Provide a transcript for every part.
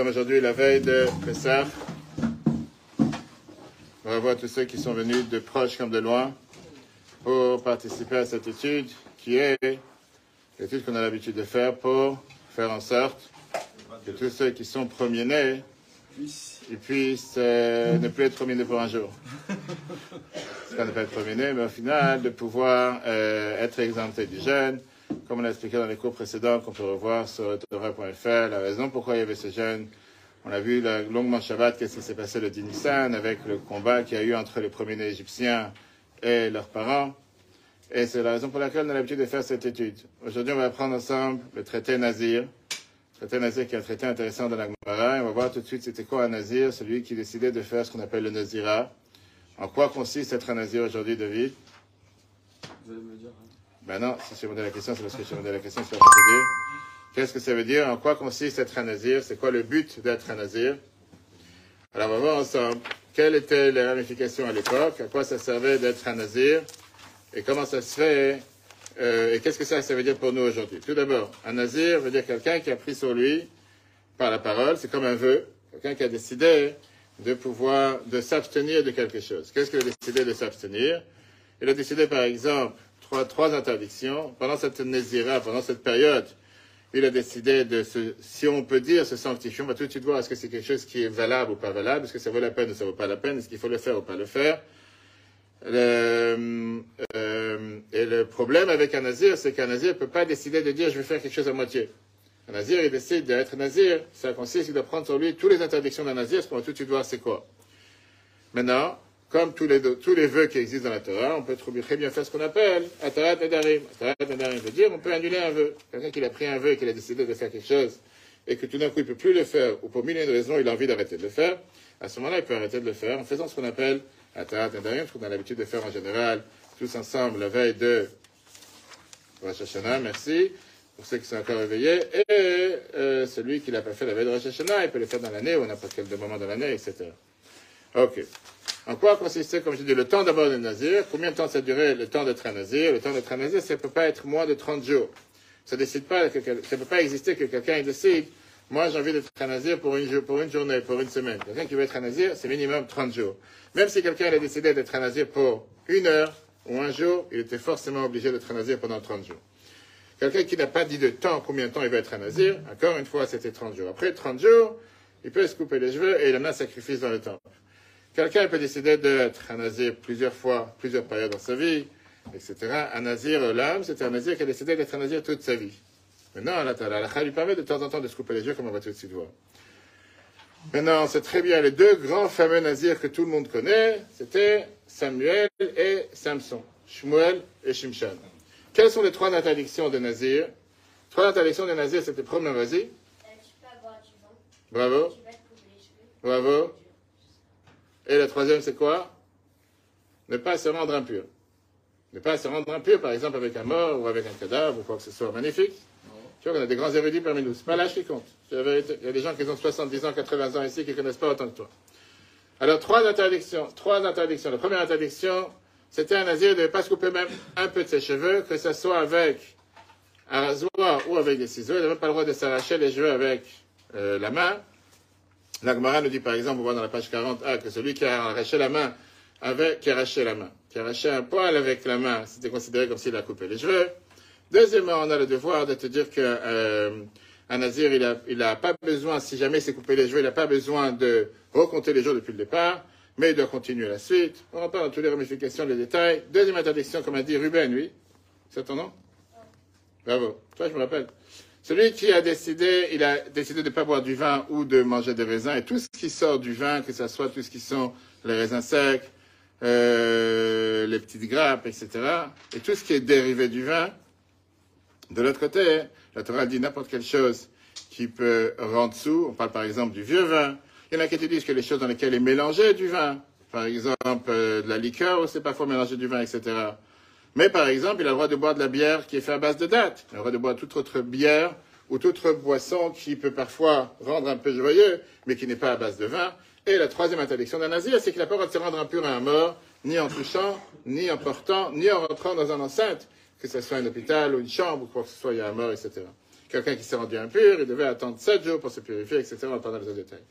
sommes aujourd'hui la veille de Pessah. Va voir tous ceux qui sont venus de proche comme de loin pour participer à cette étude qui est l'étude qu'on a l'habitude de faire pour faire en sorte que tous ceux qui sont premiers-nés puissent euh, ne plus être premiers-nés pour un jour. C'est pas ne pas être premiers-nés, mais au final, de pouvoir euh, être exempté du jeûne, comme on l'a expliqué dans les cours précédents, qu'on peut revoir sur Torah.fr, la raison pourquoi il y avait ce jeûne. On a vu la, longuement Shabbat, qu'est-ce qui s'est passé le 10 Nissan, avec le combat qu'il y a eu entre les premiers-nés égyptiens et leurs parents. Et c'est la raison pour laquelle on a l'habitude de faire cette étude. Aujourd'hui, on va apprendre ensemble le traité Nazir. Le traité Nazir qui est un traité intéressant dans la Gemara. On va voir tout de suite c'était quoi un Nazir, celui qui décidait de faire ce qu'on appelle le Nazira. En quoi consiste être un Nazir aujourd'hui, David? Vous. Ben non, si je demandé la question, c'est parce que je demandé la question, pour te dire. Qu'est-ce que ça veut dire? En quoi consiste être un Nazir? C'est quoi le but d'être un Nazir? Alors, on va voir ensemble. Quelles étaient les ramifications à l'époque, à quoi ça servait d'être un Nazir, et comment ça se fait, euh, et qu'est-ce que ça, ça veut dire pour nous aujourd'hui? Tout d'abord, un Nazir veut dire quelqu'un qui a pris sur lui, par la parole, c'est comme un vœu, quelqu'un qui a décidé de pouvoir, de s'abstenir de quelque chose. Qu'est-ce qu'il a décidé de s'abstenir? Il a décidé, par exemple, trois, interdictions. Pendant cette Nézira, pendant cette période, il a décidé de se, si on peut dire, se sanctifier. On va tout de suite voir est-ce que c'est quelque chose qui est valable ou pas valable, est-ce que ça vaut la peine ou ça vaut pas la peine, est-ce qu'il faut le faire ou pas le faire? Euh, et le problème avec un nazir, c'est qu'un nazir ne peut pas décider de dire je vais faire quelque chose à moitié. Un nazir, il décide d'être nazir, ça consiste à prendre sur lui toutes les interdictions d'un nazir, ce qu'on va tout de suite voir c'est quoi? Maintenant, comme tous les, tous les vœux qui existent dans la Torah, on peut très bien faire ce qu'on appelle Atarat Nadarim. Atarat Nadarim veut dire on peut annuler un vœu. Quelqu'un qui a pris un vœu et qui a décidé de faire quelque chose et que tout d'un coup il ne peut plus le faire ou pour mille et une raisons il a envie d'arrêter de le faire, à ce moment-là il peut arrêter de le faire en faisant ce qu'on appelle Atarat Nadarim, ce qu'on a l'habitude de faire en général tous ensemble la veille de Rosh Hashanah, merci pour ceux qui sont encore réveillés, et euh, celui qui l'a pas fait la veille de Rosh Hashanah, il peut le faire dans l'année ou n'importe quel moment dans l'année, etc. Ok. En quoi consistait, comme je dis, le temps d'abord de nazir? Combien de temps ça durait le temps d'être un nazir? Le temps d'être un nazir, ça ne peut pas être moins de 30 jours. Ça décide pas, ça ne peut pas exister que quelqu'un décide, moi j'ai envie d'être un nazir pour une, une journée, pour une semaine. Quelqu'un qui veut être un nazir, c'est minimum 30 jours. Même si quelqu'un a décidé d'être un nazir pour une heure ou un jour, il était forcément obligé d'être un nazir pendant 30 jours. Quelqu'un qui n'a pas dit de temps, combien de temps il va être un nazir, encore une fois, c'était 30 jours. Après 30 jours, il peut se couper les cheveux et il en a un sacrifice dans le temple. Quelqu'un peut décider d'être un nazir plusieurs fois, plusieurs périodes dans sa vie, etc. Un nazir, l'âme, c'était un nazir qui a décidé d'être un nazir toute sa vie. Maintenant, la halakha lui permet de temps en temps de se couper les yeux, comme on va tout de suite voir. Maintenant, c'est très bien, les deux grands fameux nazirs que tout le monde connaît, c'était Samuel et Samson, Shmuel et Shimshan. Quelles sont les trois interdictions de nazir Trois interdictions de nazir, c'était premier, vas-y. Euh, Bravo, bravo. Et la troisième, c'est quoi? Ne pas se rendre impur. Ne pas se rendre impur, par exemple, avec un mort ou avec un cadavre ou quoi que ce soit. Magnifique. Tu vois qu'on a des grands érudits parmi nous. C'est pas l'âge qui compte. Il y a des gens qui ont 70 ans, 80 ans ici qui ne connaissent pas autant que toi. Alors, trois interdictions. Trois interdictions. La première interdiction, c'était un nazir de ne pas se couper même un peu de ses cheveux, que ce soit avec un rasoir ou avec des ciseaux. Il n'avait pas le droit de s'arracher les cheveux avec euh, la main. La Gemara nous dit par exemple, on voit dans la page 40a, que celui qui a arraché la main avec, qui a arraché la main, qui a arraché un poil avec la main, c'était considéré comme s'il a coupé les cheveux. Deuxièmement, on a le devoir de te dire que euh, un nazir, il a, il a pas besoin, si jamais il s'est coupé les cheveux, il n'a pas besoin de recompter les jours depuis le départ, mais il doit continuer la suite. On rentre pas dans toutes les ramifications, les détails. Deuxième interdiction, comme a dit Ruben, oui. C'est ton nom? Bravo. Toi, je me rappelle. Celui qui a décidé, il a décidé de ne pas boire du vin ou de manger des raisins, et tout ce qui sort du vin, que ce soit tout ce qui sont les raisins secs, euh, les petites grappes, etc., et tout ce qui est dérivé du vin, de l'autre côté, la Torah dit n'importe quelle chose qui peut rendre sous. On parle par exemple du vieux vin. Il y en a qui te disent que les choses dans lesquelles est mélangé du vin, par exemple euh, de la liqueur, c'est parfois mélanger du vin, etc. Mais par exemple, il a le droit de boire de la bière qui est faite à base de date. Il a le droit de boire toute autre bière ou toute autre boisson qui peut parfois rendre un peu joyeux, mais qui n'est pas à base de vin. Et la troisième interdiction d'un nazir, c'est qu'il n'a pas le droit de se rendre impur à un mort, ni en touchant, ni en portant, ni en rentrant dans un enceinte, que ce soit un hôpital ou une chambre ou quoi que ce soit, il y a un mort, etc. quelqu'un qui s'est rendu impur, il devait attendre 7 jours pour se purifier, etc. On va pas dans les détails.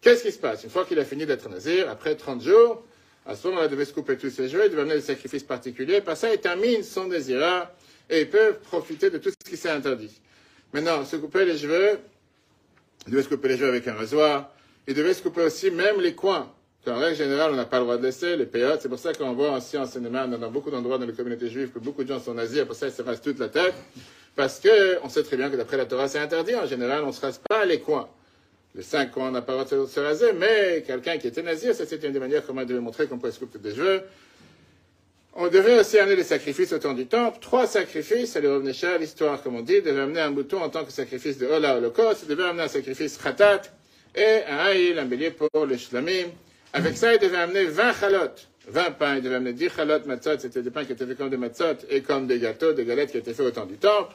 Qu'est-ce qui se passe? Une fois qu'il a fini d'être nazir, après 30 jours, à ce moment-là, il devait se couper tous ses cheveux, il devait amener des sacrifices particuliers. Par ça, il termine son désir et il peut profiter de tout ce qui s'est interdit. Maintenant, se couper les cheveux, il devait se couper les cheveux avec un rasoir. Il devait se couper aussi même les coins. En règle générale, on n'a pas le droit de laisser les péotes. C'est pour ça qu'on voit aussi en cinéma, dans beaucoup d'endroits dans les communautés juives, que beaucoup de gens sont nazis. Pour ça, ils se rasent toute la tête. Parce que on sait très bien que d'après la Torah, c'est interdit. En général, on ne se rase pas les coins. Les cinq coins, on n'a pas le de se raser. Mais quelqu'un qui était nazi, ça c'était une des manières comment il devait montrer qu'on pouvait se couper des cheveux. On devait aussi amener des sacrifices au temps du temple. Trois sacrifices, lui revenait cher, l'histoire, comme on dit. Il devait amener un mouton en tant que sacrifice de Ola Holocauste. Il devait amener un sacrifice Khatat et un haïl, un bélier pour le shlamim. Avec ça, il devait amener 20 chalotes. 20 pains. Il devait amener 10 chalotes matzot. C'était des pains qui étaient faits comme des matzot et comme des gâteaux, des galettes qui étaient faits au temps du temple.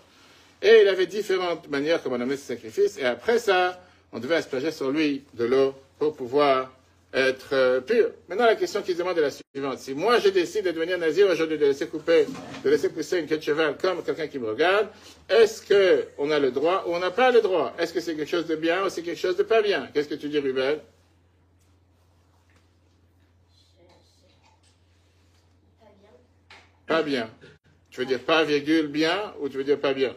Et il avait différentes manières comment on amenait ses sacrifices. Et après ça, on devait asperger sur lui de l'eau pour pouvoir être euh, pur. Maintenant, la question qui se demande est la suivante. Si moi, je décide de devenir nazir aujourd'hui, de laisser couper, de laisser pousser une queue de cheval comme quelqu'un qui me regarde, est-ce qu'on a le droit ou on n'a pas le droit? Est-ce que c'est quelque chose de bien ou c'est quelque chose de pas bien? Qu'est-ce que tu dis, Ruben? Pas bien. Tu veux dire pas virgule bien ou tu veux dire Pas bien?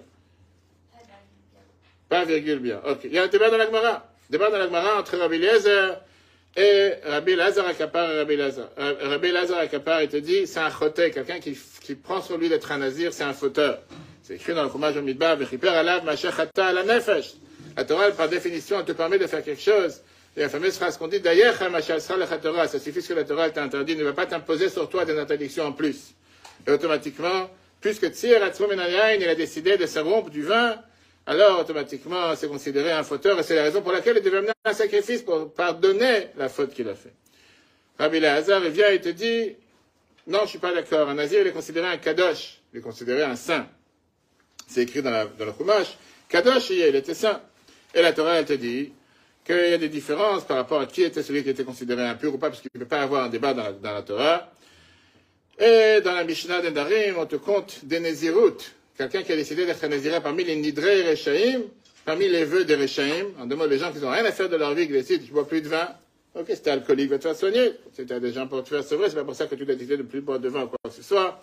Pas virgule bien. Ok. Il y a un débat dans la Gemara. Débat dans la Gemara entre Rabbi Eliezer et Rabbi Lazar Akapar et Rabbi Lazar. Euh, Rabbi Lazar Akapar, il te dit, c'est un choté, quelqu'un qui, qui prend sur lui d'être un nazir, c'est un fauteur. C'est écrit dans le Chumash au Midbar, Vechiper alav mashachata la nefesh. La Torah, par définition, elle te permet de faire quelque chose. Et la fameuse phrase qu'on dit, d'ailleurs, Torah, ça suffit que la Torah t'a interdit, ne va pas t'imposer sur toi des interdictions en plus. Et automatiquement, puisque Tzir Atzmo il a décidé de se rompre du vin, alors automatiquement c'est considéré un fauteur et c'est la raison pour laquelle il devait amener un sacrifice pour pardonner la faute qu'il a faite. Rabbi Lazar vient et te dit non, je suis pas d'accord. Un nazir il est considéré un kadosh, il est considéré un saint. C'est écrit dans, la, dans le Chumash. Kadosh, il était saint. Et la Torah elle te dit qu'il y a des différences par rapport à qui était celui qui était considéré impur ou pas, parce qu'il ne peut pas avoir un débat dans la, dans la Torah. Et dans la Mishnah d'Endarim, on te compte des Nézirut, quelqu'un qui a décidé d'être Néziré parmi les Nidrei Rechaim, parmi les vœux des Rechaim, en deux mots, les gens qui n'ont rien à faire de leur vie, qui décident, je bois plus de vin. Ok, si t'es alcoolique, va te faire soigner. Si des gens pour te faire sauver, c'est pas pour ça que tu dois décider de plus boire de vin ou quoi que ce soit.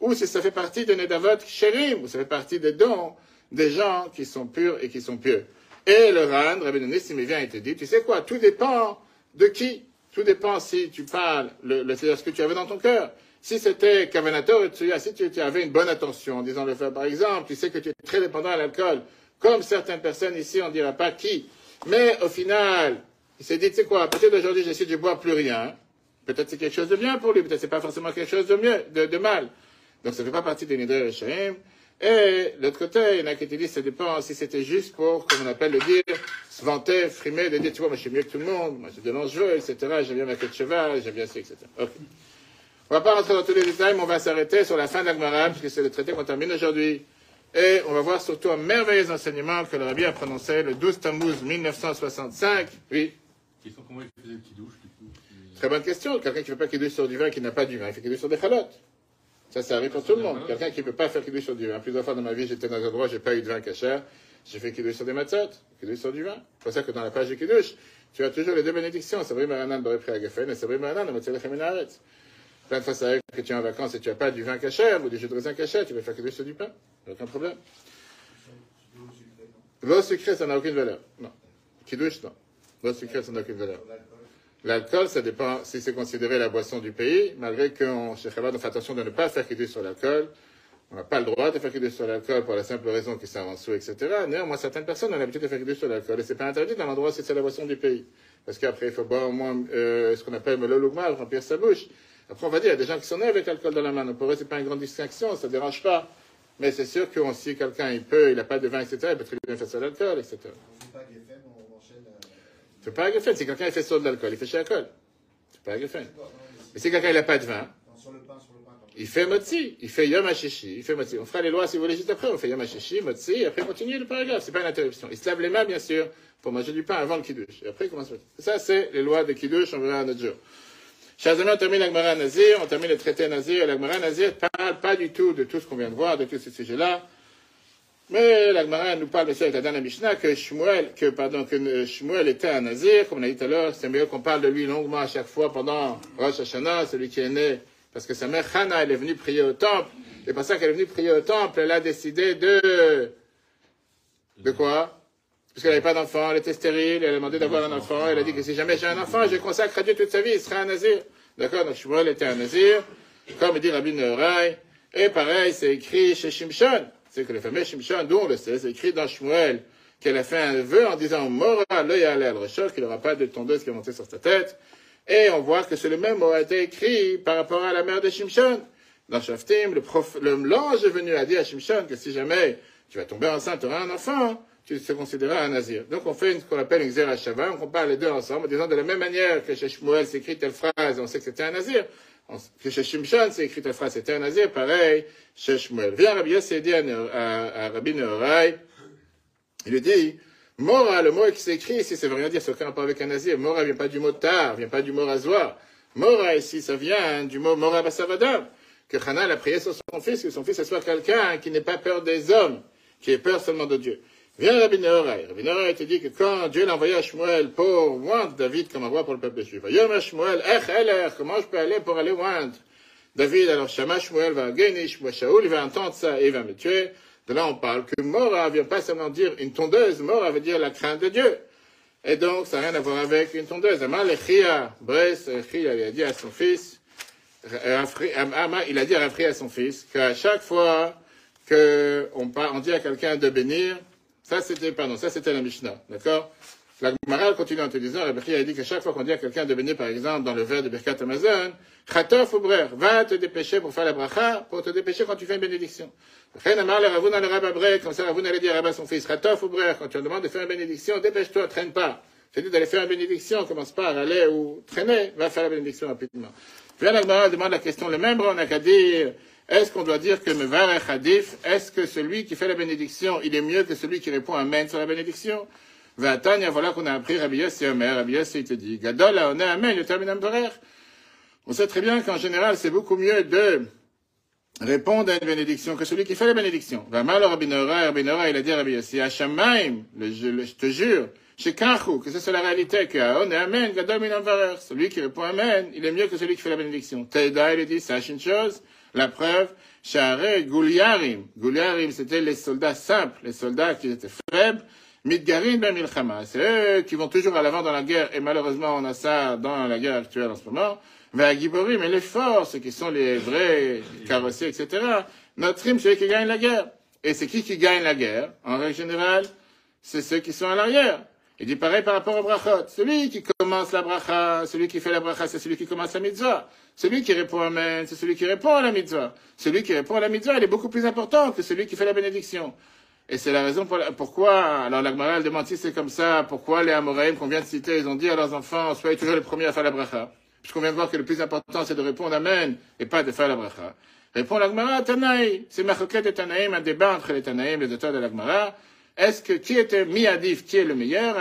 Ou si ça fait partie de Nedavot Sherim, ou ça fait partie des dons des gens qui sont purs et qui sont pieux. Et le Ran, Rabbi Nissim, il vient et te dit, tu sais quoi, tout dépend de qui. Tout dépend si tu parles, le, le, ce que tu avais dans ton cœur. Si c'était Kavanator, si tu avais une bonne attention, disons le faire par exemple, tu sais que tu es très dépendant à l'alcool, comme certaines personnes ici, on ne dira pas qui. Mais au final, il s'est dit, tu sais quoi, à partir d'aujourd'hui, j'essaie de boire plus rien. Peut-être c'est quelque chose de bien pour lui, peut-être c'est pas forcément quelque chose de mieux, de, de mal. Donc ça ne fait pas partie des Nidre Rechaim. Et l'autre côté, il y en a qui te disent, ça dépend si c'était juste pour, comme on appelle le dire, se vanter, frimer, de dire, tu vois, moi je suis mieux que tout le monde, moi j'ai de l'enjeu, etc., j'aime bien ma queue de cheval, j'aime bien ça, etc. Ok. On va pas rentrer dans tous les détails, mais on va s'arrêter sur la fin de l'Agmara, puisque c'est le traité qu'on termine aujourd'hui. Et on va voir surtout un merveilleux enseignement que le Rabbi a prononcé le 12 Tammuz 1965. Oui. Question comment il faisait le petit douche du coup Très bonne question. Quelqu'un qui ne fait pas kidouche sur du vin, qui n'a pas du vin, il fait kidouche sur des chalotes. Ça, ça arrive pour tout le monde. Quelqu'un qui ne peut pas faire kidouche sur du vin. Plusieurs fois dans ma vie, j'étais dans un endroit, j'ai pas eu de vin cachère. J'ai fait kidouche sur des matzot, kidouche sur du vin. C'est pour ça que dans la page de kidouche, tu as toujours les deux bénédictions. Sabri Maranan Agafen et Sabri Maranan Matzalech. Plein de fois, ça arrive que tu es en vacances et tu n'as pas du vin cachère ou du jus de raisin cachère, tu vas faire kidouche sur du pain. Aucun problème. L'eau sucrée, ça n'a aucune valeur. Non. Kidouche, non. L'eau sucrée, ça n'a aucune valeur. L'alcool, ça dépend si c'est considéré la boisson du pays, malgré qu'on, on fait attention de ne pas faire kidouche sur l'alcool. On n'a pas le droit de faire kidouche sur l'alcool pour la simple raison que c'est en dessous, etc. Néanmoins, certaines personnes ont l'habitude de faire kidouche sur l'alcool et c'est pas interdit dans l'endroit si c'est la boisson du pays. Parce qu'après, il faut boire au moins euh, ce qu'on appelle le lougmal, remplir sa bouche. Après, on va dire, il y a des gens qui sont nés avec l'alcool dans la main. Donc, pour eux, c'est pas une grande distinction, ça dérange pas. Mais c'est sûr que si quelqu'un, il peut, il n'a pas de vin, etc., il peut très bien faire ça l'alcool, etc. On fait pas Geffen, on enchaîne. euh, C'est pas un Geffen. Si quelqu'un fait sur de l'alcool, il fait chez l'alcool. C'est pas un non, mais si quelqu'un il n'a pas de vin, c'est- il fait motzi. Il fait yom hashishi. Il fait motzi. On fera les lois si vous voulez juste après. On fait yom hashishi, motzi, et après on continue le paragraphe. C'est pas une interruption. Il se lave les mains, bien sûr, pour manger du pain avant le kiddush. Et après, il commence. Ça, c'est les lois de kiddush. On verra un autre jour. Amis, on termine l'Agmara Nazir, on termine le traité Nazir. L'Agmara Nazir parle pas du tout de tout ce qu'on vient de voir, de tous ces sujets-là. Mais la Gemara nous parle aussi avec la Mishnah que Shmuel, que, pardon, que euh, Shmuel était un nazir, comme on a dit tout à l'heure, c'est mieux qu'on parle de lui longuement à chaque fois pendant Rosh Hashanah, celui qui est né, parce que sa mère Hannah, elle est venue prier au temple, et pour ça qu'elle est venue prier au temple, elle a décidé de, de quoi? Parce qu'elle n'avait pas d'enfant, elle était stérile, elle a demandé d'avoir un enfant, elle a dit que si jamais j'ai un enfant, je consacre à Dieu toute sa vie, il sera un nazir. D'accord? Donc Shmuel était un nazir, comme dit Rabbi Nehorai, et pareil, c'est écrit chez Shimshon. C'est que le fameux Shimshon, d'où on le sait, c'est écrit dans Shmuel, qu'elle a fait un vœu en disant Mora l'œil à l'air choc, qu'il n'aura pas de tondeuse qui est montée sur sa tête. Et on voit que c'est le même mot a été écrit par rapport à la mère de Shimshon. Dans Shaftim, le, l'ange est venu à dire à Shimshon que si jamais tu vas tomber enceinte, tu auras un enfant, tu te considéreras un nazir. Donc on fait ce qu'on appelle une Xerashava, on compare les deux ensemble, en disant de la même manière que chez Shmuel c'est écrit telle phrase, on sait que c'était un nazir. Que chez Shimshon c'est écrit telle phrase, c'était un nazir, pareil, chez Shmuel. Viens Rabbi Yossi dit à, à, Rabbi Nehorai, il lui dit, Mora, le mot qui s'écrit ici, ça veut rien dire, n'a aucun rapport avec un nazir. Mora vient pas du mot tar, vient pas du mot rasoir. Mora ici, ça vient du mot Mora Basavadam. Que Hana a prié sur son fils, que son fils soit quelqu'un qui n'ait pas peur des hommes, qui ait peur seulement de Dieu. Viens Rabbi Nehorai. Rabbi Nehorai te dit que quand Dieu l'a envoyé à Shmuel pour oindre David comme roi pour le peuple juif, Yom Shmuel, Ech Eler, comment je peux aller pour aller oindre David, alors Shama Shmuel va gagner, il va entendre ça et il va me tuer. De là, on parle que Mora vient pas seulement dire une tondeuse, Mora veut dire la crainte de Dieu. Et donc, ça n'a rien à voir avec une tondeuse. Amal Echia, Bress, Echia, il a dit à son fils, il a dit à Rafri à son fils, qu'à chaque fois qu'on on dit à quelqu'un de bénir, ça c'était, pardon, ça c'était la Mishnah, d'accord? La Gemara continue en te disant, Rabbi a dit que chaque fois qu'on dit à quelqu'un de bénir, par exemple, dans le verre de Birkat Amazon, Chatof ou Brer, va te dépêcher pour faire la bracha, pour te dépêcher quand tu fais une bénédiction. Rien Amar le Ravoun le Rabba comme ça Ravoun allait dire à son fils, Chatof ou Brer, quand tu demandes de faire une bénédiction, dépêche-toi, traîne pas. C'est dit d'aller faire une bénédiction, commence pas à aller ou traîner, va faire la bénédiction rapidement. Viens la demande la question, le même on n'a qu'à dire, est-ce qu'on doit dire que Mevarech Hadif, est-ce que celui qui fait la bénédiction, il est mieux que celui qui répond Amen sur la bénédiction? Vatania, voilà qu'on a appris Rabbi Yossi Omer, Rabbi Yossi te dit, Gadol on Amen, le terminam On sait très bien qu'en général, c'est beaucoup mieux de répondre à une bénédiction que celui qui fait la bénédiction. Vamal Rabbi Nora, Rabbi Nora, il a dit Rabbi Yossi, Hashamaim, je te jure, chez Kachu, que c'est la réalité, que on est Amen, Gadol minam Celui qui répond Amen, il est mieux que celui qui fait la bénédiction. Taïda, il dit, sache une chose, la preuve, Share Gouliarim. Gouliarim, c'était les soldats simples, les soldats qui étaient faibles. Midgarim ben Milchama. C'est eux qui vont toujours à l'avant dans la guerre, et malheureusement, on a ça dans la guerre actuelle en ce moment. Mais Giborim, mais les forts, ceux qui sont les vrais carrossiers, etc. Notre rime, c'est eux qui gagnent la guerre. Et c'est qui qui gagne la guerre? En règle générale, c'est ceux qui sont à l'arrière. Il dit pareil par rapport au brachot. Celui qui commence la bracha, celui qui fait la bracha, c'est celui qui commence la mitzvah. Celui qui répond Amen, c'est celui qui répond à la mitzvah. Celui qui répond à la mitzvah, il est beaucoup plus important que celui qui fait la bénédiction. Et c'est la raison pourquoi, alors la Gemara demande si c'est comme ça, pourquoi les Amoraïm qu'on vient de citer, ils ont dit à leurs enfants, soyez toujours les premiers à faire la bracha. Puisqu'on vient de voir que le plus important, c'est de répondre Amen et pas de faire la bracha. Répond la Gemara, Tanaï. C'est Machoket et Tanaïm, un débat entre les Tanaïm, les auteurs de la Gemara. Est-ce que qui était miadif, qui est le meilleur,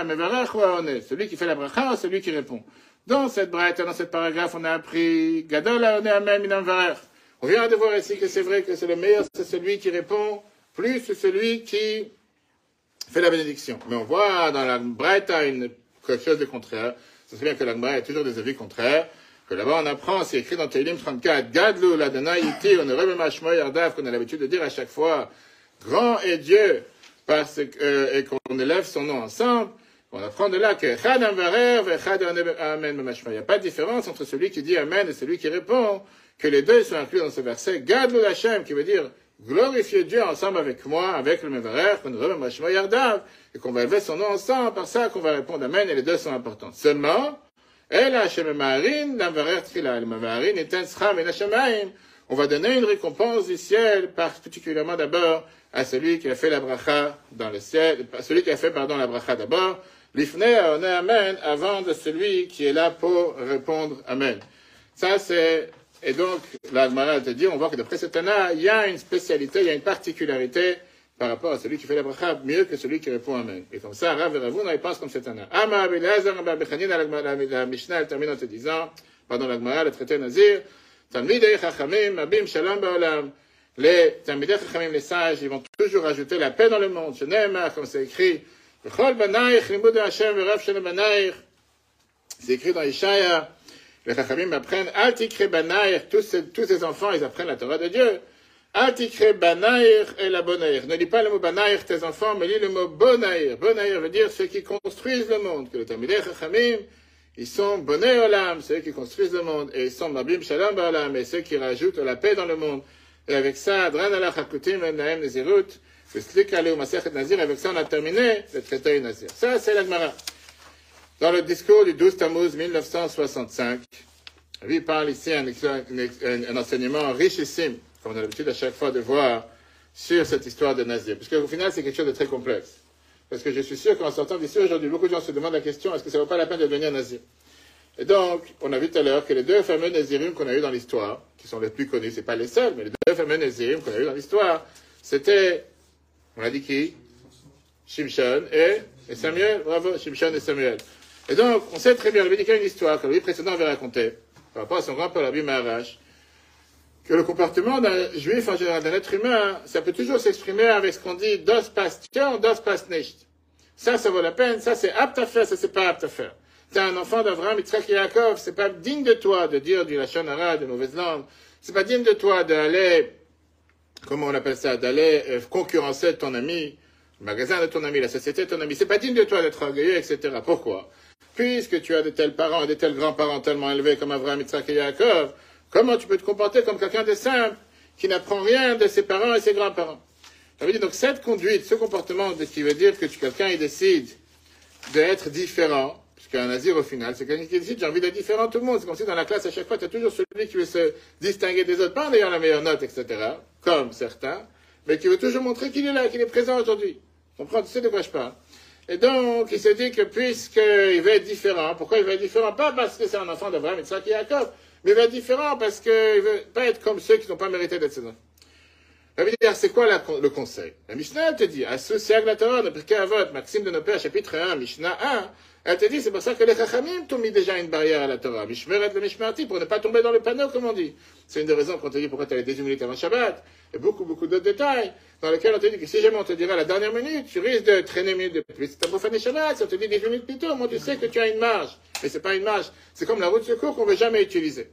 Celui qui fait la bracha celui qui répond? Dans cette bracha, dans cette paragraphe, on a appris Gadol. On vient de voir ici que c'est vrai que c'est le meilleur, c'est celui qui répond, plus c'est celui qui fait la bénédiction. Mais on voit dans la bracha quelque chose de contraire. C'est bien que la bracha a toujours des avis contraires. Que là-bas on apprend, c'est écrit dans Télim 34, Gadlu l'Adonai iti, on qu'on a l'habitude de dire à chaque fois, grand est Dieu, parce que, euh, et qu'on élève son nom ensemble, on apprend de là que il n'y a pas de différence entre celui qui dit Amen et celui qui répond, que les deux sont inclus dans ce verset. Hashem, qui veut dire glorifier Dieu ensemble avec moi, avec le Mevarer, et qu'on va élever son nom ensemble, par ça qu'on va répondre Amen, et les deux sont importants. Seulement, On va donner une récompense du ciel, particulièrement d'abord à celui qui a fait la bracha dans le ciel, celui qui a fait, pardon, la bracha d'abord, l'ifne on amen avant de celui qui est là pour répondre amen. Ça, c'est, et donc, la Gemara te dit, on voit que d'après cet Tana, il y a une spécialité, il y a une particularité par rapport à celui qui fait la bracha mieux que celui qui répond amen. Et comme ça, Rav et Ravuna, ils pensent comme cet Tana. Ama Abelazar, la Mishnah, elle termine en te disant, pardon, la Gemara, le traité Nazir, Talmidei Chachamim, Abim Shalom Ba'olam, Les Talmidei Chachamim, les sages, ils vont toujours ajouter la paix dans le monde. Shenemar, comme c'est écrit, V'chol banaych limud Hashem v'rav shel banaych. C'est écrit dans Ishaïa. Les Chachamim apprennent, Al tikre banaych, tous ces, tous ces enfants, ils apprennent la Torah de Dieu. Al tikre banaych et la bonaïr. Ne lis pas le mot banaïr, tes enfants, mais lis le mot bonaïr. Bonaïr veut dire ceux qui construisent le monde. Que le Talmidei Chachamim, ils sont bonnet olam, ceux qui construisent le monde, et ils sont mabim shalom ba'olam, et ceux qui rajoutent la paix dans le monde. Et avec ça, Dran ala chakutim en naem nezirut, Veslik ale masechet nazir, avec ça on a terminé le traité nazir. Ça, c'est l'Agmara. Dans le discours du 12 Tammuz 1965, lui parle ici un enseignement richissime, comme on a l'habitude à chaque fois de voir, sur cette histoire de nazir. Parce qu'au final, c'est quelque chose de très complexe. Parce que je suis sûr qu'en sortant d'ici aujourd'hui, beaucoup de gens se demandent la question, est-ce que ça vaut pas la peine de devenir nazir Et donc, on a vu tout à l'heure que les deux fameux nazirim qu'on a eu dans l'histoire, qui sont les plus connus, c'est pas les seuls, mais les deux fameux nazirim qu'on a eu dans l'histoire, c'était, on a dit qui? Shimshon et, Samuel, bravo, Shimshon et Samuel. Et donc, on sait très bien, le médical une histoire que le précédent avait raconté, par rapport à son grand-père, l'Abbi Maharash, que le comportement d'un juif en général, d'un être humain, ça peut toujours s'exprimer avec ce qu'on dit dos pas tiens, dos pas nicht. Ça, ça vaut la peine, ça c'est apte à faire, ça c'est pas apte à faire. T'es un enfant d'Abraham, Yitzhak Yaakov, c'est pas digne de toi de dire du lachon de mauvaise langue. C'est pas digne de toi d'aller, comment on appelle ça, d'aller euh, concurrencer ton ami, le magasin de ton ami, la société de ton ami. C'est pas digne de toi d'être orgueilleux, etc. Pourquoi? Puisque tu as de tels parents et de tels grands-parents tellement élevés comme Abraham, Yitzhak et Yaakov, Comment tu peux te comporter comme quelqu'un de simple, qui n'apprend rien de ses parents et ses grands-parents? Ça veut donc cette conduite, ce comportement qui veut dire que quelqu'un il décide d'être différent, puisqu'un nazir au final, c'est quelqu'un qui décide j'ai envie d'être différent de tout le monde. C'est comme si dans la classe à chaque fois tu as toujours celui qui veut se distinguer des autres, pas en ayant la meilleure note, etc., comme certains, mais qui veut toujours montrer qu'il est là, qu'il est présent aujourd'hui. Comprends, tu sais de quoi je parle. Et donc, il se dit que puisqu'il veut être différent, pourquoi il veut être différent? Pas parce que c'est un enfant d'Abraham et de Jacob, mais il va être différent parce qu'il ne veut pas être comme ceux qui n'ont pas mérité d'être enfants. Ça veut dire, c'est quoi le conseil? La Mishnah, te dit, associé la Torah, ne à vote, Maxime de pères, chapitre 1, Mishnah 1, elle te dit, c'est pour ça que les Chachamim t'ont mis déjà une barrière à la Torah. Mishmeret le Mishmarti, pour ne pas tomber dans le panneau, comme on dit. C'est une des raisons qu'on te dit pourquoi tu as les 10 minutes avant Shabbat, et beaucoup, beaucoup d'autres détails, dans lesquels on te dit que si jamais on te dira à la dernière minute, tu risques de traîner minutes de plus. Tu as profané Shabbat, si on te dit 10 minutes plus tôt, moi tu sais que tu as une marge. Mais c'est pas une marge. C'est comme la route de secours qu'on ne veut jamais utiliser.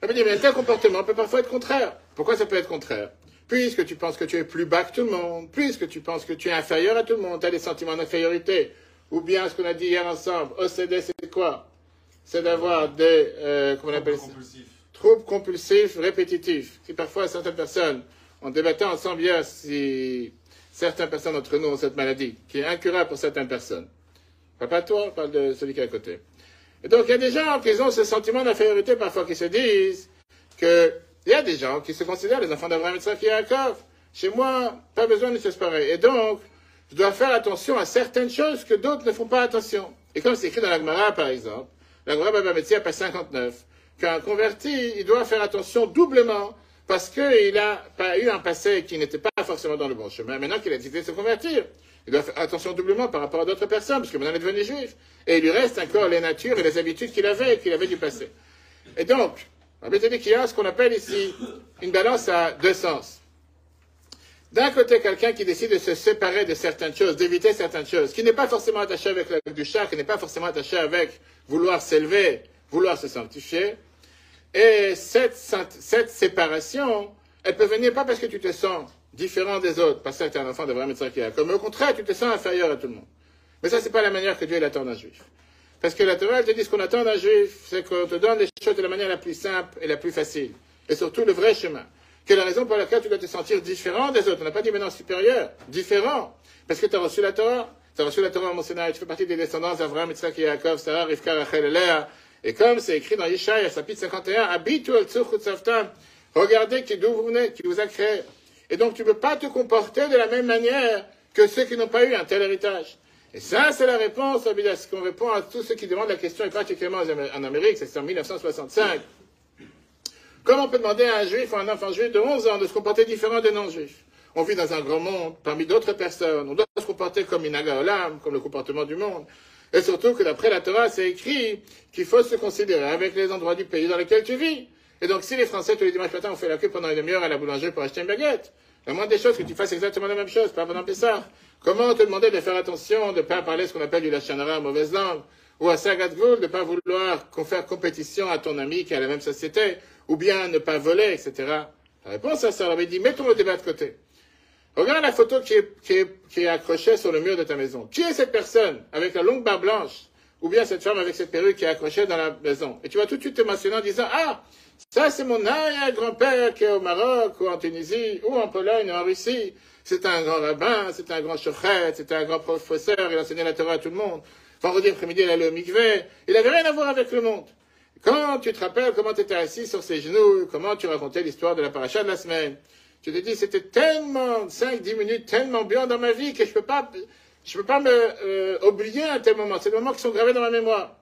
Ça veut dire, mais tel comportement peut parfois être contraire. Pourquoi ça peut être contraire? Puisque tu penses que tu es plus bas que tout le monde, puisque tu penses que tu es inférieur à tout le monde, tu as des sentiments d'infériorité, ou bien ce qu'on a dit hier ensemble, OCD, c'est quoi? C'est d'avoir des, euh, comment on appelle ça? Troubles compulsifs répétitifs. Si parfois certaines personnes, on débattait ensemble hier si certaines personnes d'entre nous ont cette maladie, qui est incurable pour certaines personnes. Pas toi, parle de celui qui est à côté. Et donc, il y a des gens qui ont ce sentiment d'infériorité parfois, qui se disent que il y a des gens qui se considèrent les enfants d'Abraham, et Yaakov. Chez moi, pas besoin de se pareil. Et donc, je dois faire attention à certaines choses que d'autres ne font pas attention. Et comme c'est écrit dans la Gemara, par exemple, la Gemara Baba Metzia, page 59, qu'un converti, il doit faire attention doublement parce qu'il pas eu un passé qui n'était pas forcément dans le bon chemin. Maintenant qu'il a décidé de se convertir, il doit faire attention doublement par rapport à d'autres personnes, parce que maintenant il est devenu juif. Et il lui reste encore les natures et les habitudes qu'il avait, qu'il avait du passé. Et donc, dire qu'il y a ce qu'on appelle ici une balance à deux sens. D'un côté, quelqu'un qui décide de se séparer de certaines choses, d'éviter certaines choses, qui n'est pas forcément attaché avec le du chat, qui n'est pas forcément attaché avec vouloir s'élever, vouloir se sanctifier. Et cette, cette séparation, elle peut venir pas parce que tu te sens différent des autres, parce que tu es un enfant d'Abraham et de Comme au contraire, tu te sens inférieur à tout le monde. Mais ça, c'est pas la manière que Dieu l'attend d'un juif. Parce que la Torah te dit ce qu'on attend d'un juif, c'est qu'on te donne les choses de la manière la plus simple et la plus facile. Et surtout le vrai chemin. Est la raison pour laquelle tu dois te sentir différent des autres On n'a pas dit maintenant supérieur, différent. Parce que tu as reçu la Torah. Tu as reçu la Torah en mon Sénat, tu fais partie des descendants d'Abraham, et Yaakov, Sarah, Rivka, Rachel Léa. Et comme c'est écrit dans Yeshaya, chapitre 51, Habitu al Regardez d'où vous venez, qui vous a créé. Et donc tu ne peux pas te comporter de la même manière que ceux qui n'ont pas eu un tel héritage. Et ça, c'est la réponse, à ce qu'on répond à tous ceux qui demandent la question, et particulièrement en Amérique, c'est en 1965. Comment on peut demander à un juif ou à un enfant juif de 11 ans de se comporter différent des non-juifs On vit dans un grand monde, parmi d'autres personnes. On doit se comporter comme une olam, comme le comportement du monde. Et surtout que d'après la Torah, c'est écrit qu'il faut se considérer avec les endroits du pays dans lesquels tu vis. Et donc, si les Français, tous les dimanches matins, ont fait la queue pendant une demi-heure à la boulangerie pour acheter une baguette, la moindre des choses, que tu fasses exactement la même chose, pas pendant Pessah. Comment te demander de faire attention, de ne pas parler ce qu'on appelle du lachanara, mauvaise langue, ou à Sagat Goul, de ne pas vouloir faire compétition à ton ami qui a la même société, ou bien ne pas voler, etc. La réponse à ça, avait dit, mettons le débat de côté. Regarde la photo qui est, qui, est, qui est accrochée sur le mur de ta maison. Qui est cette personne avec la longue barbe blanche ou bien cette femme avec cette perruque qui est accrochée dans la maison? Et tu vas tout de suite te mentionner en disant Ah, ça c'est mon arrière-grand-père qui est au Maroc ou en Tunisie ou en Pologne ou en Russie. C'est un grand rabbin, c'est un grand chochet, c'est un grand professeur, il enseignait la Torah à tout le monde. Vendredi après-midi, il allait au mikveh. Il n'avait rien à voir avec le monde. Quand tu te rappelles comment tu étais assis sur ses genoux, comment tu racontais l'histoire de la paracha de la semaine, tu te dis, c'était tellement, 5-10 minutes, tellement bien dans ma vie que je peux pas, je peux pas me euh, oublier à un tel moment. C'est des moments qui sont gravés dans ma mémoire.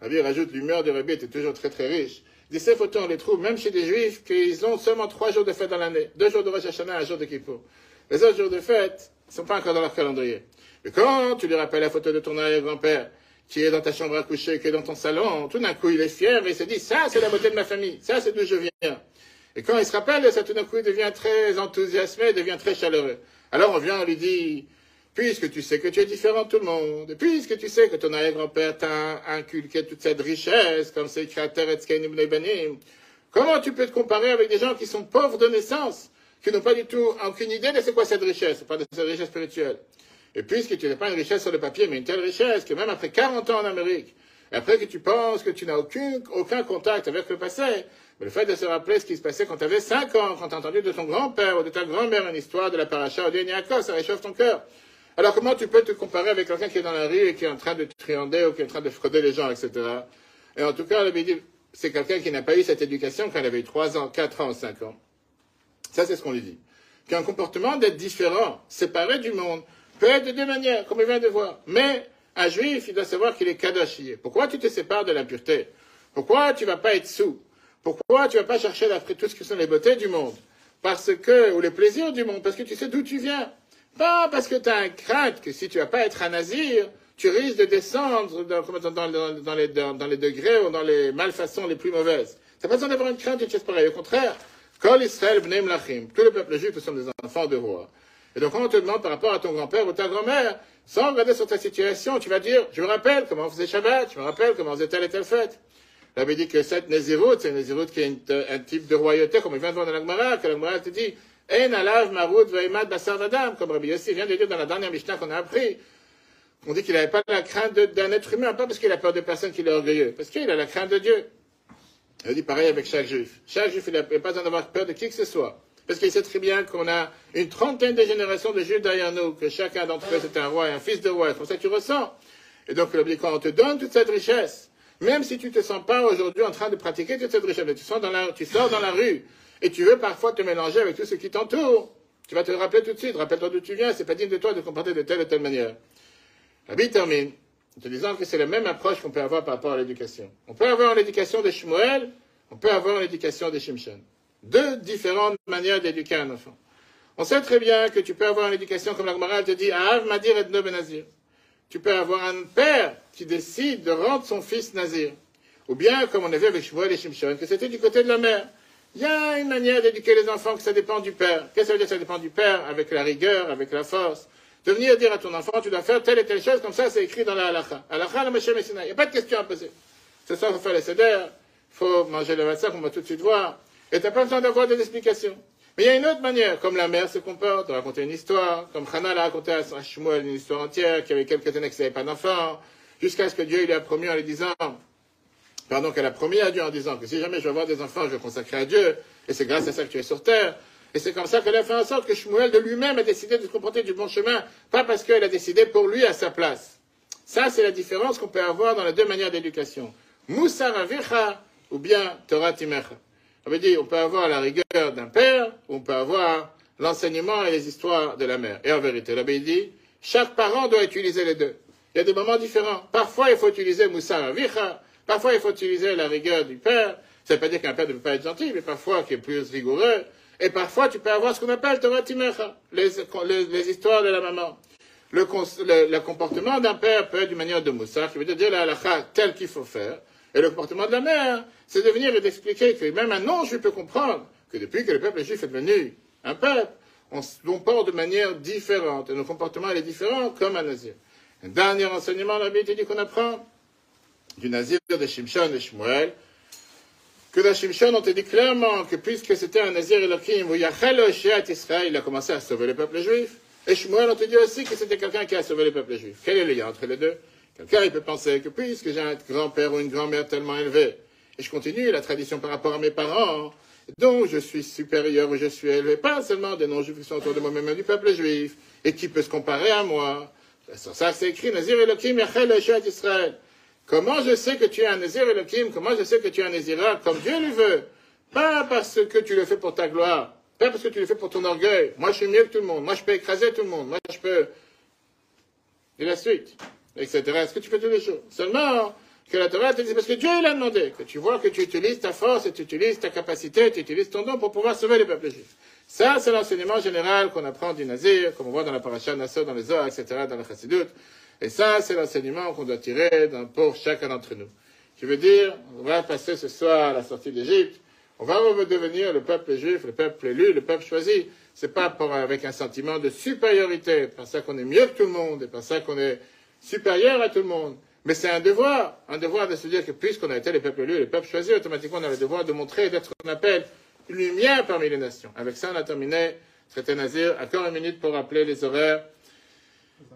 Rabbi rajoute, l'humeur de Rabbi était toujours très très riche. Dit, ces photos, on les trouve même chez des juifs qui ont seulement trois jours de fête dans l'année. Deux jours de Rosh Hashanah, un jour de Kippour. Les autres jours de fête ne sont pas encore dans leur calendrier. Mais quand tu lui rappelles la photo de ton arrière-grand-père, qui est dans ta chambre à coucher, qui est dans ton salon, tout d'un coup, il est fier et il se dit, ça, c'est la beauté de ma famille. Ça, c'est d'où je viens. Et quand il se rappelle, ça tout d'un coup, il devient très enthousiasmé, il devient très chaleureux. Alors on vient, on lui dit, puisque tu sais que tu es différent de tout le monde, puisque tu sais que ton arrière-grand-père t'a inculqué toute cette richesse, comme c'est créateur et Banim, comment tu peux te comparer avec des gens qui sont pauvres de naissance, qui n'ont pas du tout aucune idée de c'est quoi cette richesse, pas de cette richesse spirituelle? Et puisque tu n'as pas une richesse sur le papier, mais une telle richesse que même après 40 ans en Amérique, après que tu penses que tu n'as aucun, aucun contact avec le passé, mais le fait de se rappeler ce qui se passait quand tu avais 5 ans, quand tu as entendu de ton grand-père ou de ta grand-mère une histoire de la paracha ou de ça réchauffe ton cœur. Alors comment tu peux te comparer avec quelqu'un qui est dans la rue et qui est en train de triander ou qui est en train de frauder les gens, etc. Et en tout cas, le dit, c'est quelqu'un qui n'a pas eu cette éducation quand il avait eu 3 ans, 4 ans, 5 ans. Ça, c'est ce qu'on lui dit. Qu'un comportement d'être différent, séparé du monde, peut être de deux manières, comme il vient de voir. Mais un juif, il doit savoir qu'il est kadosh. Pourquoi tu te sépares de l'impureté? Pourquoi tu ne vas pas être sous? Pourquoi tu ne vas pas chercher d'après tout ce que sont les beautés du monde? Parce que, ou les plaisirs du monde, parce que tu sais d'où tu viens. Pas parce que tu as un crainte que si tu ne vas pas être un nazir, tu risques de descendre dans, les, degrés ou dans les malfaçons les plus mauvaises. Tu n'as pas besoin d'avoir une crainte, une chose pareille. Au contraire, Kol Israël lachim. Tout le peuple juif sont des enfants de roi. Et donc, quand on te demande par rapport à ton grand-père ou ta grand-mère, sans regarder sur ta situation, tu vas dire, je me rappelle comment on faisait Shabbat, je me rappelle comment on faisait telle et telle fête. Avait dit que cette Nézirut, c'est une Nézirut qui est un type de royauté, comme il vient de voir dans l'Agmara, que l'Agmara te dit, En alav marut veimad basar vadam, comme Rabbi Yossi vient de dire dans la dernière Mishnah qu'on a appris. On dit qu'il n'avait pas la crainte d'un être humain, pas parce qu'il a peur de personne qui est orgueilleux, parce qu'il a la crainte de Dieu. Il dit pareil avec chaque juif. Chaque juif, il n'a pas besoin d'avoir peur de qui que ce soit. Parce qu'il sait très bien qu'on a une trentaine de générations de juifs derrière nous, que chacun d'entre eux c'est un roi et un fils de roi. C'est comme ça que tu ressens. Et donc, quand on te donne toute cette richesse, même si tu ne te sens pas aujourd'hui en train de pratiquer toute cette richesse, tu, sors dans la, tu sors dans la rue et tu veux parfois te mélanger avec tout ce qui t'entoure, tu vas te rappeler tout de suite, rappelle-toi d'où tu viens, c'est pas digne de toi de comporter de telle ou telle manière. Rabbi termine en te disant que c'est la même approche qu'on peut avoir par rapport à l'éducation. On peut avoir l'éducation de Shmuel, on peut avoir l'éducation de Shimshon. Deux différentes manières d'éduquer un enfant. On sait très bien que tu peux avoir l'éducation comme la Gemara te dit, Av Madir et Benazir tu peux avoir un père qui décide de rendre son fils nazir. Ou bien, comme on a vu avec Shmuel et Shimshon, que c'était du côté de la mère. Il y a une manière d'éduquer les enfants que ça dépend du père. Qu'est-ce que ça veut dire ça dépend du père? Avec la rigueur, avec la force. De venir dire à ton enfant, tu dois faire telle et telle chose, comme ça c'est écrit dans la halakha. Halakha, le Il n'y a pas de question à poser. Ce soir, il faut faire les cédères, il faut manger le vaccin, on va tout de suite voir. Pas besoin d'avoir des explications. Mais il y a une autre manière, comme la mère se comporte, de raconter une histoire, comme Hannah l'a raconté à Shmuel une histoire entière, qui avait quelques années qui n'avait pas d'enfant, jusqu'à ce que Dieu lui a promis en lui disant, pardon, qu'elle a promis à Dieu en disant que si jamais je veux avoir des enfants, je vais consacrer à Dieu, et c'est grâce à ça que tu es sur terre. Et c'est comme ça qu'elle a fait en sorte que Shmuel de lui-même a décidé de se comporter du bon chemin, pas parce qu'elle a décidé pour lui à sa place. Ça, c'est la différence qu'on peut avoir dans les deux manières d'éducation. Moussa ou bien Torah Timecha. On peut avoir la rigueur d'un père, on peut avoir l'enseignement et les histoires de la mère. Et en vérité, l'abbé dit, chaque parent doit utiliser les deux. Il y a des moments différents. Parfois, il faut utiliser Moussa Vicha, parfois, il faut utiliser la rigueur du père. Ça ne veut pas dire qu'un père ne peut pas être gentil, mais parfois, qui est plus rigoureux. Et parfois, tu peux avoir ce qu'on appelle Torah Timecha, les, histoires de la maman. Le, comportement d'un père peut être d'une manière de Moussa, qui veut dire la halakha telle qu'il faut faire, Et le comportement de la mère, c'est de venir et d'expliquer que même un non-juif peut comprendre que depuis que le peuple juif est devenu un peuple, on se comporte de manière différente. Et nos comportements, est différent comme un nazir. Un dernier enseignement, la Bible dit qu'on apprend du nazir de Shimshon et Shmuel, que dans Shimshon, on te dit clairement que puisque c'était un nazir Elohim, Israël, il a commencé à sauver le peuple juif. Et Shmuel, on te dit aussi que c'était quelqu'un qui a sauvé le peuple juif. Quel est le lien entre les deux? Quelqu'un, il peut penser que puisque j'ai un grand-père ou une grand-mère tellement élevé, et je continue la tradition par rapport à mes parents, dont je suis supérieur ou je suis élevé, pas seulement des non-juifs qui sont autour de moi, mais même du peuple juif, et qui peut se comparer à moi? Ça, c'est écrit, Nazir Elohim, Yachel Israël. Comment je sais que tu es un Nazir Elohim? Comment je sais que tu es un Nazira? Comme Dieu le veut Pas parce que tu le fais pour ta gloire, pas parce que tu le fais pour ton orgueil. Moi, je suis mieux que tout le monde. Moi, je peux écraser tout le monde. Moi, je peux... Et la suite, etc. Est-ce que tu fais toutes les choses Seulement que la Torah te dit, parce que Dieu l'a demandé, que tu vois que tu utilises ta force, et tu utilises ta capacité, tu utilises ton don pour pouvoir sauver les peuples juifs. Ça, c'est l'enseignement général qu'on apprend du Nazir, comme on voit dans la paracha Nassau, dans les Zohar, etc., dans la Chassidut. Et ça, c'est l'enseignement qu'on doit tirer pour chacun d'entre nous. Je veux dire, on va passer ce soir à la sortie d'Égypte. On va devenir le peuple juif, le peuple élu, le peuple choisi. C'est pas avec un sentiment de supériorité, par ça qu'on est mieux que tout le monde, et par ça qu'on est supérieur à tout le monde. Mais c'est un devoir, un devoir de se dire que puisqu'on a été les peuples élus, les peuples choisis, automatiquement on a le devoir de montrer et d'être ce qu'on appelle une lumière parmi les nations. Avec ça, on a terminé. Traité Nazir. Encore une minute pour rappeler les horaires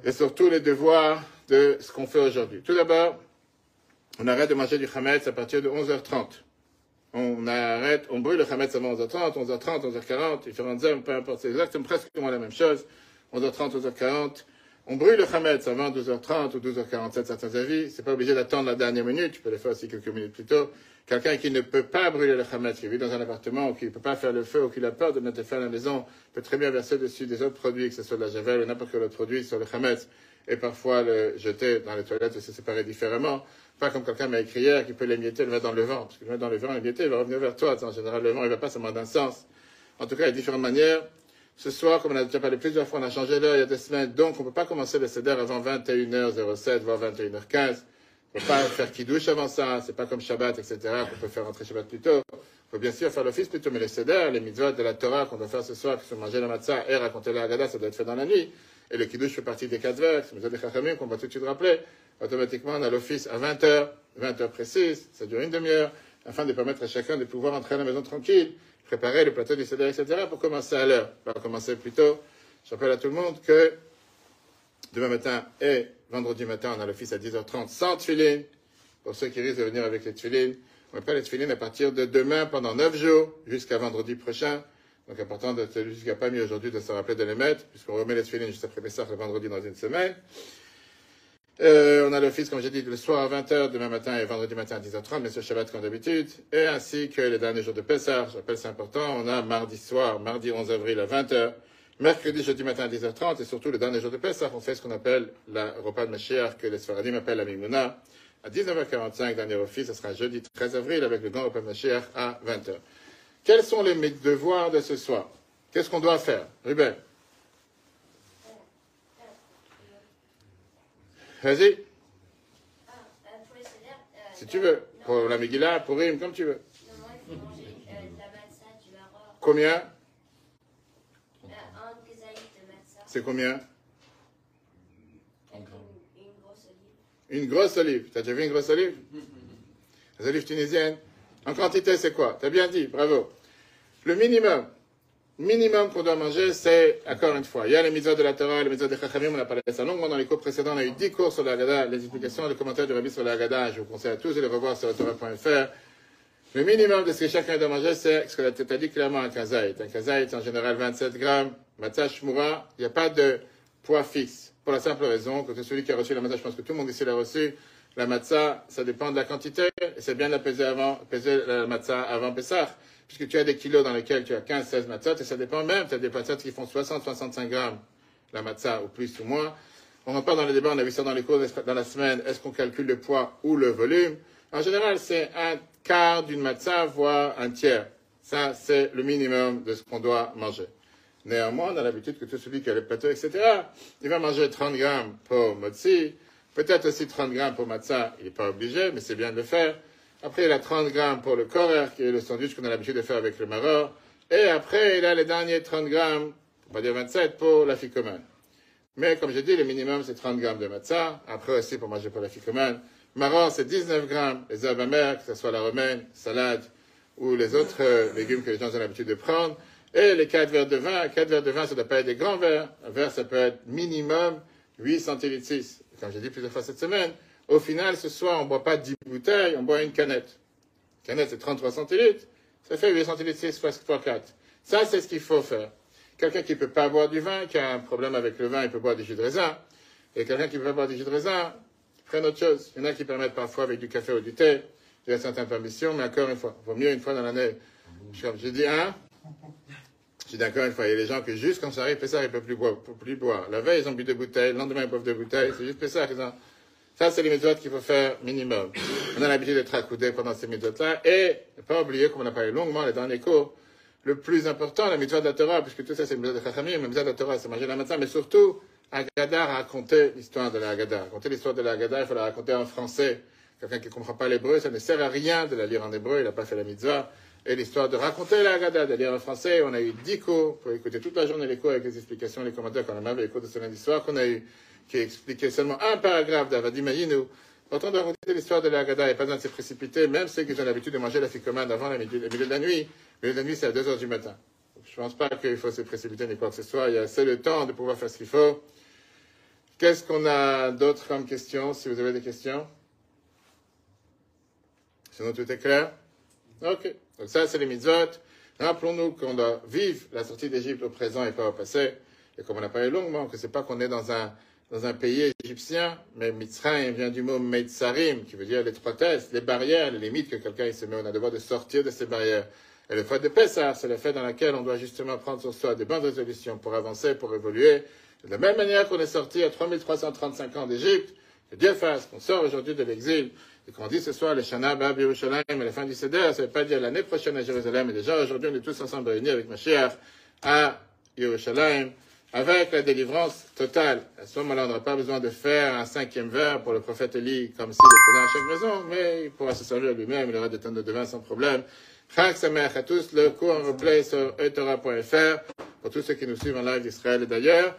et surtout les devoirs de ce qu'on fait aujourd'hui. Tout d'abord, on arrête de manger du chametz à partir de 11h30. On arrête, on brûle le chametz avant 11h30, 11h30, 11h40, différentes heures, peu importe, c'est exactement presque la même chose. 11h30, 11h40. On brûle le chametz avant 12h30 ou 12h47, certains avis. C'est pas obligé d'attendre la dernière minute. Tu peux le faire aussi quelques minutes plus tôt. Quelqu'un qui ne peut pas brûler le chametz, qui vit dans un appartement ou qui ne peut pas faire le feu ou qui a peur de mettre le feu à la maison, peut très bien verser dessus des autres produits, que ce soit de la javel ou n'importe quel autre produit sur le chametz et parfois le jeter dans les toilettes et se séparer différemment. Pas comme quelqu'un m'a écrit hier qui peut l'émietter et le mettre dans le vent. Parce que le mettre dans le vent, l'émietter, il va revenir vers toi. En général, le vent, il ne va pas seulement d'un sens. En tout cas, il y a différentes manières. Ce soir, comme on a déjà parlé plusieurs fois, on a changé l'heure il y a deux semaines, donc on ne peut pas commencer le CEDER avant 21h07, voire 21h15. On ne peut pas faire kidouche avant ça, c'est pas comme Shabbat, etc., qu'on peut faire rentrer Shabbat plus tôt. Il faut bien sûr faire l'office plus tôt, mais le CEDER, les mitzvot de la Torah qu'on doit faire ce soir, qui sont manger la matzah et raconter la Haggadah, ça doit être fait dans la nuit. Et le kidouche fait partie des quatre les mitzvot des chachamim qu'on va tout de suite rappeler. Automatiquement, on a l'office à 20h, 20h précise, ça dure une demi-heure, afin de permettre à chacun de pouvoir entrer à la maison tranquille, préparer le plateau du CEDER, etc., pour commencer à l'heure. Va commencer plus tôt. Je rappelle à tout le monde que demain matin et vendredi matin, on a l'office à 10h30 sans tefillin. Pour ceux qui risquent de venir avec les tefillin, on met pas les tefillin à partir de demain pendant 9 jours jusqu'à vendredi prochain. Donc, important de, celui n'a pas mis aujourd'hui de se rappeler de les mettre, puisqu'on remet les tefillin juste après Pessah le vendredi dans une semaine. Euh, on a l'office, comme j'ai dit, le soir à 20h, demain matin et vendredi matin à 10h30, mais ce Shabbat comme d'habitude, et ainsi que les derniers jours de Pessah, je rappelle c'est important, on a mardi soir, mardi 11 avril à 20h, mercredi, jeudi matin à 10h30, et surtout le dernier jour de Pessah, on fait ce qu'on appelle la repas de Mashiach, que les Sfaradim appellent la Mimouna, à 19h45, dernier office, ce sera jeudi 13 avril avec le grand repas de Mashiach à 20h. Quels sont les devoirs de ce soir? Qu'est-ce qu'on doit faire? Ruben Vas-y, Ah, euh, euh, si tu veux. non, Pour la Megillah, pour Rim, comme tu veux. non, il faut manger euh, de la matzah, du maror, Combien? Euh, un kezaït de matzah, C'est combien? Avec une, une grosse olive. Une grosse olive. T'as déjà vu une grosse olive? Les olives tunisiennes. En quantité, c'est quoi? T'as bien dit, bravo. Le minimum, minimum qu'on doit manger, c'est, encore une fois, il y a les mitzvahs de la Torah, les mitzvahs de Chachamim, on a parlé de ça longuement dans les cours précédents, on a eu 10 cours sur la Haggadah, les explications, les commentaires du Rabbi sur la Haggadah, je vous conseille à tous de les revoir sur Torah.fr. Le minimum de ce que chacun doit manger, c'est ce que la tête a dit clairement un kazaït. Un kazaït, en général 27 grammes. Matzah shmura, il n'y a pas de poids fixe. Pour la simple raison que celui qui a reçu la matzah, je pense que tout le monde ici l'a reçu. La matzah, ça dépend de la quantité. Et c'est bien de la peser avant, peser la matzah avant Pessah. Puisque tu as des kilos dans lesquels tu as 15, 16 matzahs, et ça dépend même. Tu as des matzahs qui font 60, 65 grammes, la matzah, ou plus ou moins. On en parle dans les débats, on a vu ça dans les cours dans la semaine. Est-ce qu'on calcule le poids ou le volume? En général, c'est un quart d'une matzah, voire un tiers. Ça, c'est le minimum de ce qu'on doit manger. Néanmoins, on a l'habitude que tout celui qui a le plateau, etc., il va manger 30 grammes pour motzi, peut-être aussi 30 grammes pour matzah, il n'est pas obligé, mais c'est bien de le faire. Après, il a 30 grammes pour le korer, qui est le sandwich qu'on a l'habitude de faire avec le maror. Et après, il a les derniers 30 grammes, on va dire 27, pour la ficomane. Mais comme j'ai dit, le minimum, c'est 30 grammes de matzah. Après aussi, pour manger pour la ficomane. Maror, c'est 19 grammes. Les herbes amères, que ce soit la romaine, salade, ou les autres euh, légumes que les gens ont l'habitude de prendre. Et les 4 verres de vin, 4 verres de vin, ça ne doit pas être des grands verres. Un verre, ça peut être minimum 8 centilitres 6. Comme j'ai dit plusieurs fois cette semaine, au final, ce soir, on ne boit pas 10 bouteilles, on boit une canette. Une canette, c'est 33 centilitres. Ça fait 8 centilitres 6 fois 4. Ça, c'est ce qu'il faut faire. Quelqu'un qui ne peut pas boire du vin, qui a un problème avec le vin, il peut boire du jus de raisin. Et quelqu'un qui ne peut pas boire du jus de raisin, prenne autre chose. Il y en a qui permettent parfois avec du café ou du thé. Il y a certaines permissions, mais encore une fois, il vaut mieux une fois dans l'année. J'ai dit un. J'ai dit encore une fois, il y a des gens qui juste quand ça arrive, Pessah, ils ne peuvent plus boire, plus boire. La veille, ils ont bu deux bouteilles, le lendemain, ils boivent deux bouteilles. C'est juste Pessah qu'ils ont. Ça, c'est les méthodes qu'il faut faire minimum. On a l'habitude d'être accoudé pendant ces méthodes-là. Et ne pas oublier, comme on a parlé longuement les derniers cours, le plus important, la mitzvah de la Torah, puisque tout ça c'est une mitzvah de Chachamim, la mitzvah de la Torah c'est manger la matzah, mais surtout, Agada raconter l'histoire de la Agada. Raconter l'histoire de la Agada, il faut la raconter en français. Quelqu'un qui ne comprend pas l'hébreu, ça ne sert à rien de la lire en hébreu, il n'a pas fait la mitzvah. Et l'histoire de raconter la Agada, de lire en français, on a eu dix cours pour écouter toute la journée les cours avec les explications, les commentaires qu'on a même les cours de ce lundi soir qu'on a eu, qui expliquait seulement un paragraphe d'Avadim Ayinu. Quand on doit raconter l'histoire de la Haggadah, il n'y a pas besoin de se précipiter, même ceux qui ont l'habitude de manger la ficomane avant le milieu de la nuit. Le milieu de la nuit, c'est à 2 heures du matin. Je ne pense pas qu'il faut se précipiter ni quoi que ce soit. Il y a assez de temps de pouvoir faire ce qu'il faut. Qu'est-ce qu'on a d'autre comme questions, si vous avez des questions? Sinon, tout est clair? Ok. Donc ça, c'est les mitzvot. Rappelons-nous qu'on doit vivre la sortie d'Égypte au présent et pas au passé. Et comme on a parlé longuement, que c'est pas qu'on est dans un dans un pays égyptien, mais Mitzrayim vient du mot Meitzarim, qui veut dire l'étroitesse, les barrières, les limites que quelqu'un se met. On a devoir de sortir de ces barrières. Et le fait de Pessah, c'est le fait dans lequel on doit justement prendre sur soi des bonnes résolutions pour avancer, pour évoluer. De la même manière qu'on est sorti à 3335 ans d'Égypte, que Dieu fasse qu'on sort aujourd'hui de l'exil, et qu'on dit ce soir, le Shana Bab Yerushalayim, à la fin du Seder, ça ne veut pas dire l'année prochaine à Jérusalem, mais déjà aujourd'hui, on est tous ensemble réunis avec Mashiach à Yerushalayim avec la délivrance totale. À ce moment-là, on n'aura pas besoin de faire un cinquième verre pour le prophète Élie, comme s'il le faisait à chaque maison, mais il pourra se servir lui-même, il aura des tonnes de vin sans problème. Chag Sameach à tous, le cours en replay sur etora.fr pour tous ceux qui nous suivent en live d'Israël et d'ailleurs.